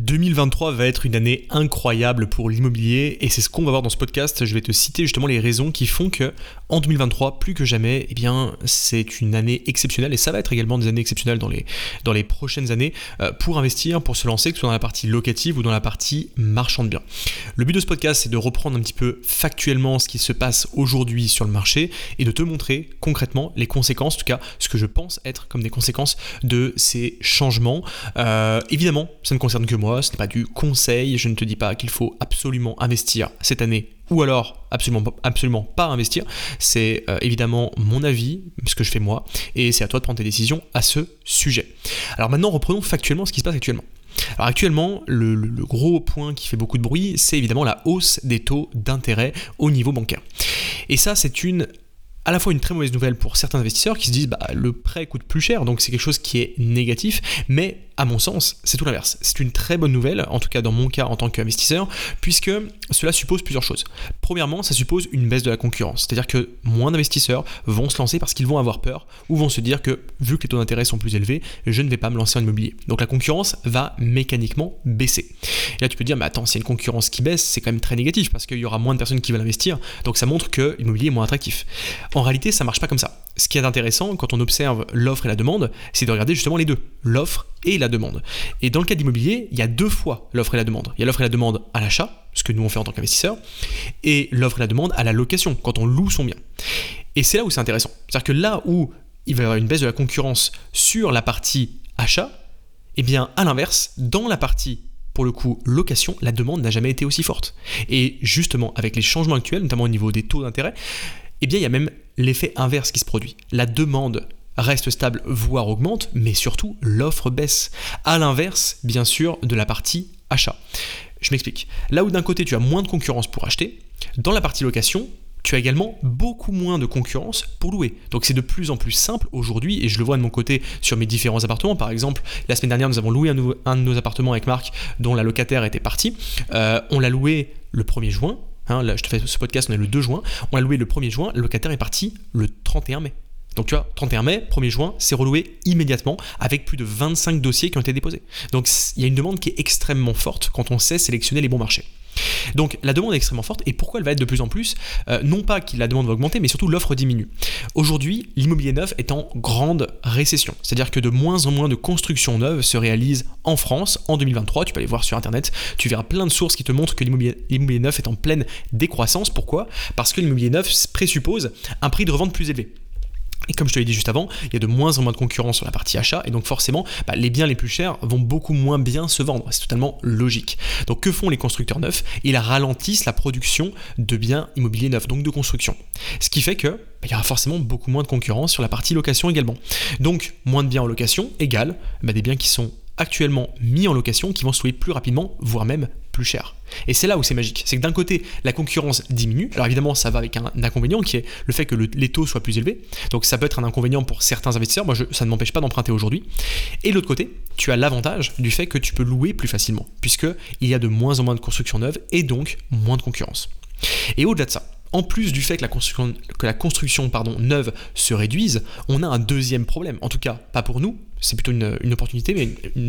2023 va être une année incroyable pour l'immobilier et c'est ce qu'on va voir dans ce podcast. Je vais te citer justement les raisons qui font que en 2023, plus que jamais, eh bien, c'est une année exceptionnelle et ça va être également des années exceptionnelles dans les, dans les prochaines années euh, pour investir, pour se lancer, que ce soit dans la partie locative ou dans la partie marchand de biens. Le but de ce podcast, c'est de reprendre un petit peu factuellement ce qui se passe aujourd'hui sur le marché et de te montrer concrètement les conséquences, en tout cas ce que je pense être comme des conséquences de ces changements. Euh, évidemment, ça ne concerne que moi, ce n'est pas du conseil, je ne te dis pas qu'il faut absolument investir cette année ou alors absolument, absolument pas investir. C'est euh, évidemment mon avis, ce que je fais moi, et c'est à toi de prendre tes décisions à ce sujet. Alors maintenant, reprenons factuellement ce qui se passe actuellement. Alors actuellement, le, le gros point qui fait beaucoup de bruit, c'est évidemment la hausse des taux d'intérêt au niveau bancaire. Et ça, c'est une à la fois une très mauvaise nouvelle pour certains investisseurs qui se disent bah, le prêt coûte plus cher, donc c'est quelque chose qui est négatif, mais à mon sens, c'est tout l'inverse. C'est une très bonne nouvelle, en tout cas dans mon cas en tant qu'investisseur, puisque cela suppose plusieurs choses. Premièrement, ça suppose une baisse de la concurrence, c'est-à-dire que moins d'investisseurs vont se lancer parce qu'ils vont avoir peur ou vont se dire que vu que les taux d'intérêt sont plus élevés, je ne vais pas me lancer en immobilier. Donc la concurrence va mécaniquement baisser. Et là, tu peux dire, mais attends, s'il y une concurrence qui baisse, c'est quand même très négatif parce qu'il y aura moins de personnes qui veulent investir, donc ça montre que l'immobilier est moins attractif. En réalité, ça marche pas comme ça. Ce qui est intéressant quand on observe l'offre et la demande, c'est de regarder justement les deux, l'offre et la demande. Et dans le cas d'immobilier, il y a deux fois l'offre et la demande. Il y a l'offre et la demande à l'achat, ce que nous on fait en tant qu'investisseur, et l'offre et la demande à la location, quand on loue son bien. Et c'est là où c'est intéressant. C'est-à-dire que là où il va y avoir une baisse de la concurrence sur la partie achat, eh bien à l'inverse, dans la partie pour le coup, location, la demande n'a jamais été aussi forte. Et justement, avec les changements actuels, notamment au niveau des taux d'intérêt, eh bien, il y a même l'effet inverse qui se produit. La demande reste stable, voire augmente, mais surtout l'offre baisse. À l'inverse, bien sûr, de la partie achat. Je m'explique. Là où d'un côté tu as moins de concurrence pour acheter, dans la partie location, tu as également beaucoup moins de concurrence pour louer. Donc c'est de plus en plus simple aujourd'hui, et je le vois de mon côté sur mes différents appartements. Par exemple, la semaine dernière, nous avons loué un, de nos appartements avec Marc, dont la locataire était partie. Euh, on l'a loué le 1er juin. Hein, là, je te fais ce podcast, on est le 2 juin. On l'a loué le 1er juin, le locataire est parti le 31 mai. Donc tu vois, 31 mai, 1er juin, c'est reloué immédiatement avec plus de 25 dossiers qui ont été déposés. Donc il y a une demande qui est extrêmement forte quand on sait sélectionner les bons marchés. Donc la demande est extrêmement forte et pourquoi elle va être de plus en plus euh, Non pas que la demande va augmenter, mais surtout l'offre diminue. Aujourd'hui, l'immobilier neuf est en grande récession, c'est-à-dire que de moins en moins de constructions neuves se réalisent en France en 2023. Tu peux aller voir sur internet, tu verras plein de sources qui te montrent que l'immobilier neuf est en pleine décroissance. Pourquoi? Parce que l'immobilier neuf présuppose un prix de revente plus élevé. Et comme je te l'ai dit juste avant, il y a de moins en moins de concurrence sur la partie achat, et donc forcément, bah, les biens les plus chers vont beaucoup moins bien se vendre. C'est totalement logique. Donc que font les constructeurs neufs? Ils ralentissent la production de biens immobiliers neufs, donc de construction. Ce qui fait que bah, il y aura forcément beaucoup moins de concurrence sur la partie location également. Donc moins de biens en location égale bah, des biens qui sont actuellement mis en location qui vont se louer plus rapidement, voire même plus cher. Et c'est là où c'est magique. C'est que d'un côté, la concurrence diminue. Alors évidemment, ça va avec un, inconvénient qui est le fait que les taux soient plus élevés. Donc ça peut être un inconvénient pour certains investisseurs. Moi, ça ne m'empêche pas d'emprunter aujourd'hui. Et de l'autre côté, tu as l'avantage du fait que tu peux louer plus facilement, puisqu'il y a de moins en moins de constructions neuves et donc moins de concurrence. Et au-delà de ça, en plus du fait que la construction, que la construction pardon, neuve se réduise, on a un deuxième problème. En tout cas, pas pour nous, c'est plutôt une, opportunité, mais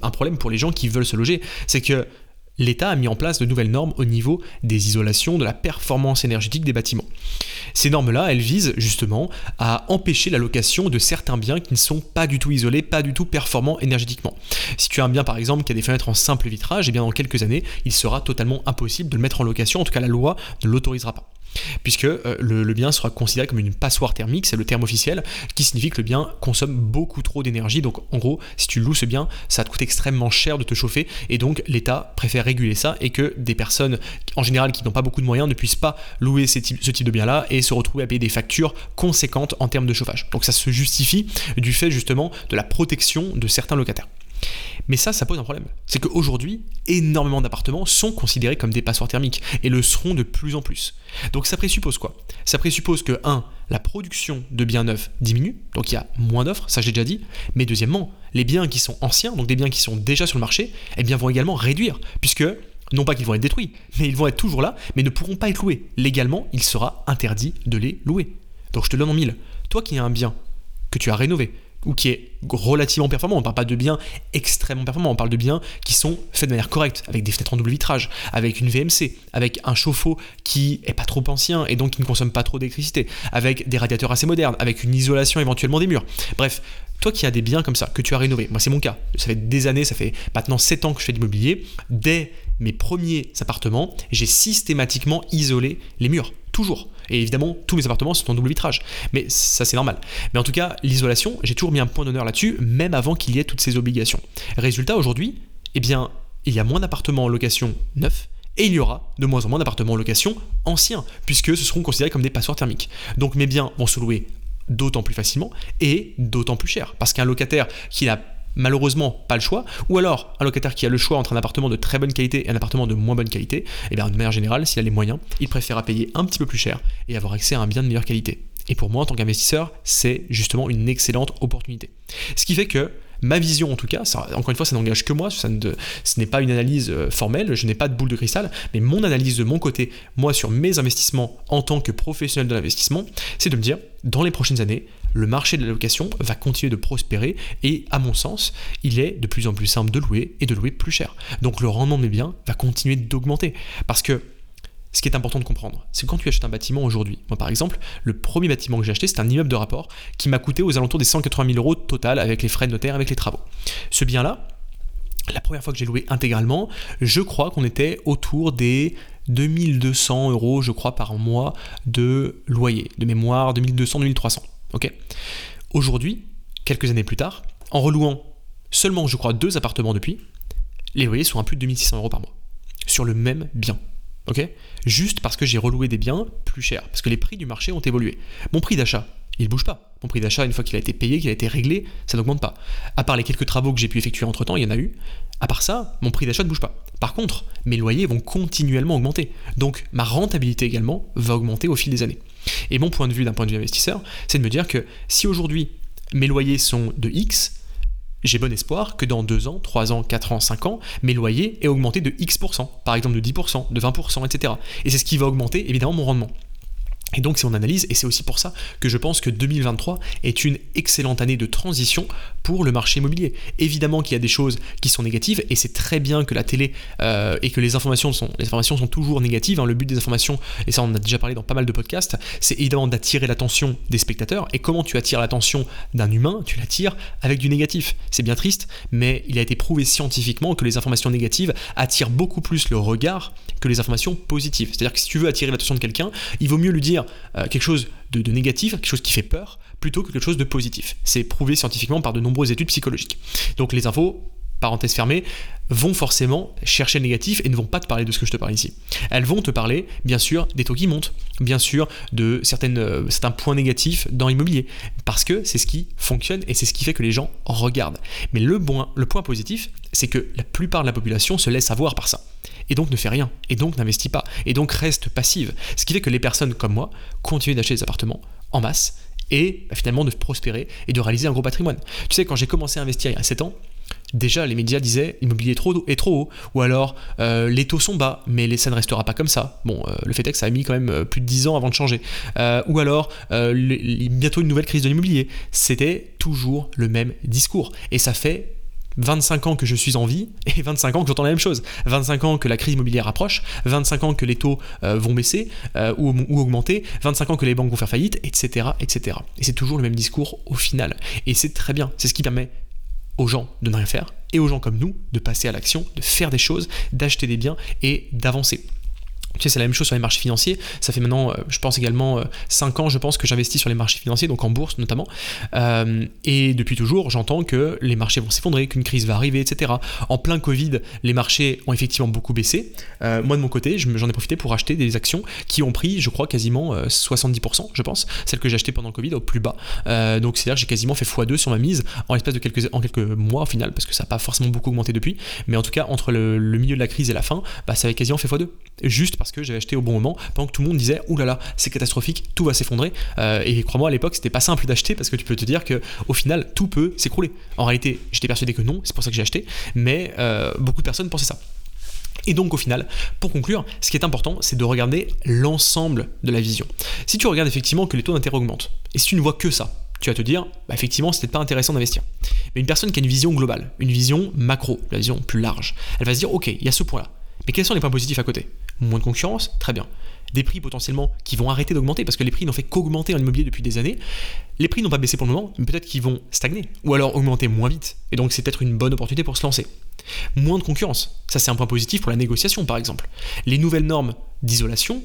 un problème pour les gens qui veulent se loger. C'est que l'État a mis en place de nouvelles normes au niveau des isolations, de la performance énergétique des bâtiments. Ces normes-là, elles visent justement à empêcher la location de certains biens qui ne sont pas du tout isolés, pas du tout performants énergétiquement. Si tu as un bien par exemple qui a des fenêtres en simple vitrage, et eh bien dans quelques années, il sera totalement impossible de le mettre en location, en tout cas la loi ne l'autorisera pas puisque euh, le, bien sera considéré comme une passoire thermique, c'est le terme officiel, qui signifie que le bien consomme beaucoup trop d'énergie. Donc en gros, si tu loues ce bien, ça te coûte extrêmement cher de te chauffer, et donc l'État préfère réguler ça et que des personnes, en général, qui n'ont pas beaucoup de moyens, ne puissent pas louer ce type de bien-là et se retrouver à payer des factures conséquentes en termes de chauffage. Donc ça se justifie du fait justement de la protection de certains locataires. Mais ça, ça pose un problème. C'est qu'aujourd'hui, énormément d'appartements sont considérés comme des passoires thermiques et le seront de plus en plus. Donc ça présuppose quoi? Ça présuppose que, 1. La production de biens neufs diminue, donc il y a moins d'offres, ça j'ai déjà dit. Mais deuxièmement, les biens qui sont anciens, donc des biens qui sont déjà sur le marché, eh bien vont également réduire, puisque non pas qu'ils vont être détruits, mais ils vont être toujours là, mais ne pourront pas être loués. Légalement, il sera interdit de les louer. Donc je te donne en mille. Toi qui as un bien que tu as rénové, ou qui est relativement performant. On ne parle pas de biens extrêmement performants, on parle de biens qui sont faits de manière correcte, avec des fenêtres en double vitrage, avec une VMC, avec un chauffe-eau qui est pas trop ancien et donc qui ne consomme pas trop d'électricité, avec des radiateurs assez modernes, avec une isolation éventuellement des murs. Bref, toi qui as des biens comme ça, que tu as rénovés, moi c'est mon cas, ça fait des années, ça fait maintenant 7 ans que je fais de l'immobilier, dès mes premiers appartements, j'ai systématiquement isolé les murs, toujours. Et évidemment, tous mes appartements sont en double vitrage. Mais ça, c'est normal. Mais en tout cas, l'isolation, j'ai toujours mis un point d'honneur là-dessus, même avant qu'il y ait toutes ces obligations. Résultat, aujourd'hui, eh bien, il y a moins d'appartements en location neufs et il y aura de moins en moins d'appartements en location anciens, puisque ce seront considérés comme des passoires thermiques. Donc mes biens vont se louer d'autant plus facilement et d'autant plus cher. Parce qu'un locataire qui n'a malheureusement pas le choix, ou alors un locataire qui a le choix entre un appartement de très bonne qualité et un appartement de moins bonne qualité, et eh bien de manière générale, s'il a les moyens, il préfère payer un petit peu plus cher et avoir accès à un bien de meilleure qualité. Et pour moi, en tant qu'investisseur, c'est justement une excellente opportunité. Ce qui fait que ma vision en tout cas, encore une fois, ça n'engage que moi, ça ce n'est pas une analyse euh, formelle, je n'ai pas de boule de cristal, mais mon analyse de mon côté, moi sur mes investissements en tant que professionnel de l'investissement, c'est de me dire, dans les prochaines années, le marché de la location va continuer de prospérer et à mon sens, il est de plus en plus simple de louer et de louer plus cher. Donc le rendement de mes biens va continuer d'augmenter parce que ce qui est important de comprendre, c'est quand tu achètes un bâtiment aujourd'hui, moi par exemple, le premier bâtiment que j'ai acheté, c'est un immeuble de rapport qui m'a coûté aux alentours des 180 000 euros total avec les frais de notaire, avec les travaux. Ce bien-là, la première fois que j'ai loué intégralement, je crois qu'on était autour des 2200 euros, je crois, par mois de loyer, de mémoire, 2200-2300. Aujourd'hui, quelques années plus tard, en relouant seulement, je crois, deux appartements depuis, les loyers sont à plus de 2600 euros par mois. Sur le même bien. Juste parce que j'ai reloué des biens plus chers, parce que les prix du marché ont évolué. Mon prix d'achat, il ne bouge pas. Mon prix d'achat, une fois qu'il a été payé, qu'il a été réglé, ça n'augmente pas. À part les quelques travaux que j'ai pu effectuer entre temps, il y en a eu. À part ça, mon prix d'achat ne bouge pas. Par contre, mes loyers vont continuellement augmenter. Donc ma rentabilité également va augmenter au fil des années. Et mon point de vue d'un point de vue investisseur, c'est de me dire que si aujourd'hui mes loyers sont de X, j'ai bon espoir que dans 2 ans, 3 ans, 4 ans, 5 ans, mes loyers aient augmenté de X%, par exemple de 10%, de 20%, etc. Et c'est ce qui va augmenter évidemment mon rendement. Et donc c'est mon analyse, et c'est aussi pour ça que je pense que 2023 est une excellente année de transition pour le marché immobilier. Évidemment qu'il y a des choses qui sont négatives, et c'est très bien que la télé euh, et que les informations sont, les informations sont toujours négatives. Hein. Le but des informations, et ça on a déjà parlé dans pas mal de podcasts, c'est évidemment d'attirer l'attention des spectateurs. Et comment tu attires l'attention d'un humain Tu l'attires avec du négatif. C'est bien triste, mais il a été prouvé scientifiquement que les informations négatives attirent beaucoup plus le regard que les informations positives. C'est-à-dire que si tu veux attirer l'attention de quelqu'un, il vaut mieux lui dire euh, quelque chose de, négatif, quelque chose qui fait peur, plutôt que quelque chose de positif. C'est prouvé scientifiquement par de nombreuses études psychologiques. Donc les infos, parenthèse fermée, vont forcément chercher le négatif et ne vont pas te parler de ce que je te parle ici. Elles vont te parler, bien sûr, des taux qui montent, bien sûr, de euh, certains points négatifs dans l'immobilier, parce que c'est ce qui fonctionne et c'est ce qui fait que les gens regardent. Mais le point positif, c'est que la plupart de la population se laisse avoir par ça et donc ne fait rien, et donc n'investit pas, et donc reste passive. Ce qui fait que les personnes comme moi continuent d'acheter des appartements en masse et bah, finalement de prospérer et de réaliser un gros patrimoine. Tu sais, quand j'ai commencé à investir il y a 7 ans, déjà les médias disaient l'immobilier est trop, haut, ou alors euh, les taux sont bas, mais ça ne restera pas comme ça. Bon, euh, le fait est que ça a mis quand même euh, plus de 10 ans avant de changer. ou alors bientôt une nouvelle crise de l'immobilier. C'était toujours le même discours. Et ça fait 25 ans que je suis en vie et 25 ans que j'entends la même chose. 25 ans que la crise immobilière approche, 25 ans que les taux vont baisser ou, ou, augmenter, 25 ans que les banques vont faire faillite, etc. etc. Et c'est toujours le même discours au final. Et c'est très bien. C'est ce qui permet aux gens de ne rien faire et aux gens comme nous de passer à l'action, de faire des choses, d'acheter des biens et d'avancer. Tu sais, c'est la même chose sur les marchés financiers. Ça fait maintenant, euh, je pense également, 5 euh, ans, je pense, que j'investis sur les marchés financiers, donc en bourse notamment. Euh, et depuis toujours, j'entends que les marchés vont s'effondrer, qu'une crise va arriver, etc. En plein Covid, les marchés ont effectivement beaucoup baissé. moi, de mon côté, j'en ai profité pour acheter des actions qui ont pris, je crois, quasiment 70%, je pense, celles que j'ai achetées pendant le Covid au plus bas. donc, c'est-à-dire que j'ai quasiment fait x2 sur ma mise en l'espace de quelques, en quelques mois au final, parce que ça n'a pas forcément beaucoup augmenté depuis. Mais en tout cas, entre le, milieu de la crise et la fin, bah, ça avait quasiment fait x2. Juste parce que j'avais acheté au bon moment, pendant que tout le monde disait Ouh là là, c'est catastrophique, tout va s'effondrer. Euh, et crois-moi, à l'époque, c'était pas simple d'acheter parce que tu peux te dire que au final, tout peut s'écrouler. En réalité, j'étais persuadé que non, c'est pour ça que j'ai acheté, mais euh, beaucoup de personnes pensaient ça. Et donc au final, pour conclure, ce qui est important, c'est de regarder l'ensemble de la vision. Si tu regardes effectivement que les taux d'intérêt augmentent, et si tu ne vois que ça, tu vas te dire, bah, effectivement, c'est peut-être pas intéressant d'investir. Mais une personne qui a une vision globale, une vision macro, la vision plus large, elle va se dire, ok, il y a ce point-là. Mais quels sont les points positifs à côté? Moins de concurrence, très bien. Des prix potentiellement qui vont arrêter d'augmenter parce que les prix n'ont fait qu'augmenter en immobilier depuis des années. Les prix n'ont pas baissé pour le moment, mais peut-être qu'ils vont stagner ou alors augmenter moins vite. Et donc c'est peut-être une bonne opportunité pour se lancer. Moins de concurrence, ça c'est un point positif pour la négociation par exemple. Les nouvelles normes d'isolation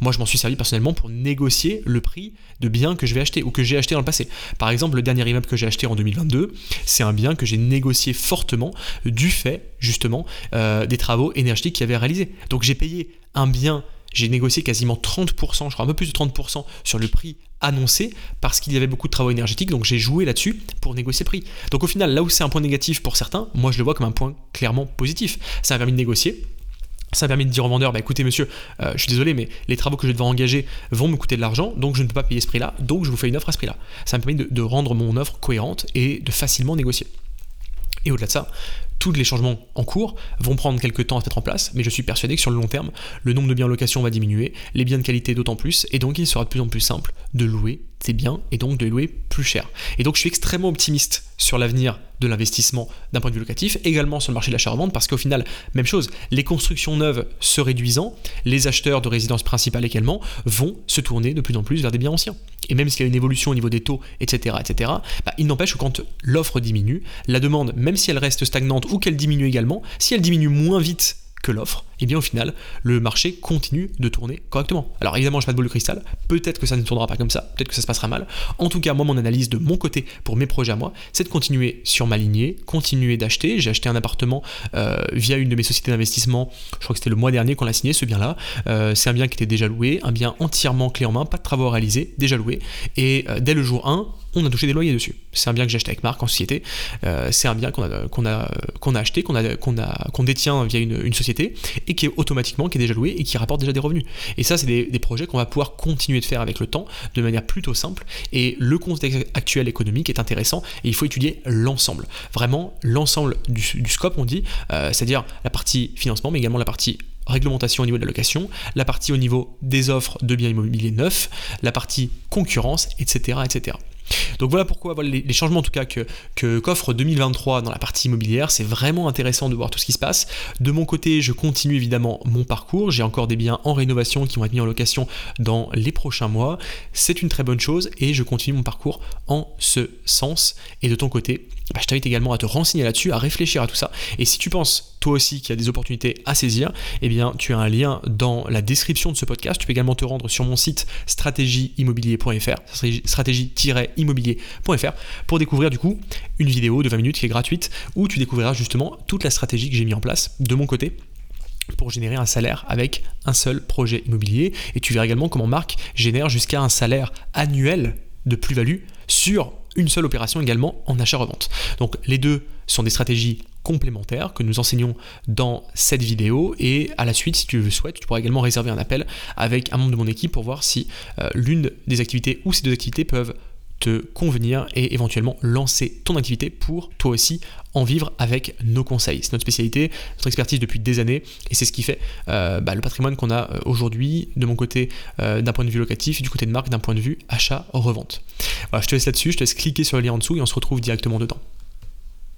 moi, je m'en suis servi personnellement pour négocier le prix de biens que je vais acheter ou que j'ai acheté dans le passé. Par exemple, le dernier immeuble que j'ai acheté en 2022, c'est un bien que j'ai négocié fortement du fait, justement, euh, des travaux énergétiques qu'il avait réalisés. Donc, j'ai payé un bien, j'ai négocié quasiment 30%, je crois un peu plus de 30% sur le prix annoncé parce qu'il y avait beaucoup de travaux énergétiques, donc j'ai joué là-dessus pour négocier le prix. Donc au final, là où c'est un point négatif pour certains, moi je le vois comme un point clairement positif. Ça a permis de négocier, ça permet de dire au vendeur, bah écoutez monsieur, euh, je suis désolé, mais les travaux que je vais devoir engager vont me coûter de l'argent, donc je ne peux pas payer ce prix-là, donc je vous fais une offre à ce prix-là. Ça me permet de, de rendre mon offre cohérente et de facilement négocier. Et au-delà de ça, tous les changements en cours vont prendre quelques temps à se mettre en place, mais je suis persuadé que sur le long terme, le nombre de biens en location va diminuer, les biens de qualité d'autant plus, et donc il sera de plus en plus simple de louer ces biens et donc de louer plus cher. Et donc je suis extrêmement optimiste sur l'avenir de l'investissement d'un point de vue locatif, également sur le marché de l'achat-revente, parce qu'au final, même chose, les constructions neuves se réduisant, les acheteurs de résidences principales également vont se tourner de plus en plus vers des biens anciens. Et même s'il y a une évolution au niveau des taux, etc., etc., bah, il n'empêche que quand l'offre diminue, la demande, même si elle reste stagnante ou qu'elle diminue également, si elle diminue moins vite que l'offre, et eh bien au final, le marché continue de tourner correctement. Alors évidemment, je n'ai pas de boule de cristal, peut-être que ça ne tournera pas comme ça, peut-être que ça se passera mal. En tout cas, moi, mon analyse de mon côté pour mes projets à moi, c'est de continuer sur ma lignée, continuer d'acheter. J'ai acheté un appartement euh, via une de mes sociétés d'investissement, je crois que c'était le mois dernier qu'on l'a signé, ce bien-là. Euh, c'est un bien qui était déjà loué, un bien entièrement clé en main, pas de travaux à réaliser, déjà loué. Et euh, dès le jour 1, on a touché des loyers dessus. C'est un bien que j'ai acheté avec Marc en société. C'est un bien qu'on a, a, a acheté, qu'on a, qu'on détient via une, société et qui est automatiquement, qui est déjà loué et qui rapporte déjà des revenus. Et ça, c'est des, projets qu'on va pouvoir continuer de faire avec le temps de manière plutôt simple. Et le contexte actuel économique est intéressant et il faut étudier l'ensemble. Vraiment, l'ensemble du, scope, on dit, euh, c'est-à-dire la partie financement, mais également la partie réglementation au niveau de la location, la partie au niveau des offres de biens immobiliers neufs, la partie concurrence, etc. etc. Donc voilà pourquoi les, changements en tout cas que, qu'offre 2023 dans la partie immobilière, c'est vraiment intéressant de voir tout ce qui se passe. De mon côté, je continue évidemment mon parcours, j'ai encore des biens en rénovation qui vont être mis en location dans les prochains mois. C'est une très bonne chose et je continue mon parcours en ce sens. Et de ton côté, bah, je t'invite également à te renseigner là-dessus, à réfléchir à tout ça. Et si tu penses toi aussi qu'il y a des opportunités à saisir, eh bien tu as un lien dans la description de ce podcast. Tu peux également te rendre sur mon site stratégieimmobilier.fr, stratégie-immobilier.fr pour découvrir du coup une vidéo de 20 minutes qui est gratuite où tu découvriras justement toute la stratégie que j'ai mis en place de mon côté pour générer un salaire avec un seul projet immobilier. Et tu verras également comment Marc génère jusqu'à un salaire annuel de plus-value sur une seule opération également en achat-revente. Donc les deux sont des stratégies complémentaires que nous enseignons dans cette vidéo et à la suite si tu le souhaites tu pourras également réserver un appel avec un membre de mon équipe pour voir si euh, l'une des activités ou ces deux activités peuvent te convenir et éventuellement lancer ton activité pour toi aussi en vivre avec nos conseils. C'est notre spécialité, notre expertise depuis des années et c'est ce qui fait euh, bah, le patrimoine qu'on a euh, aujourd'hui de mon côté euh, d'un point de vue locatif du côté de marque d'un point de vue achat-revente. Voilà, je te laisse là-dessus, je te laisse cliquer sur le lien en dessous et on se retrouve directement dedans.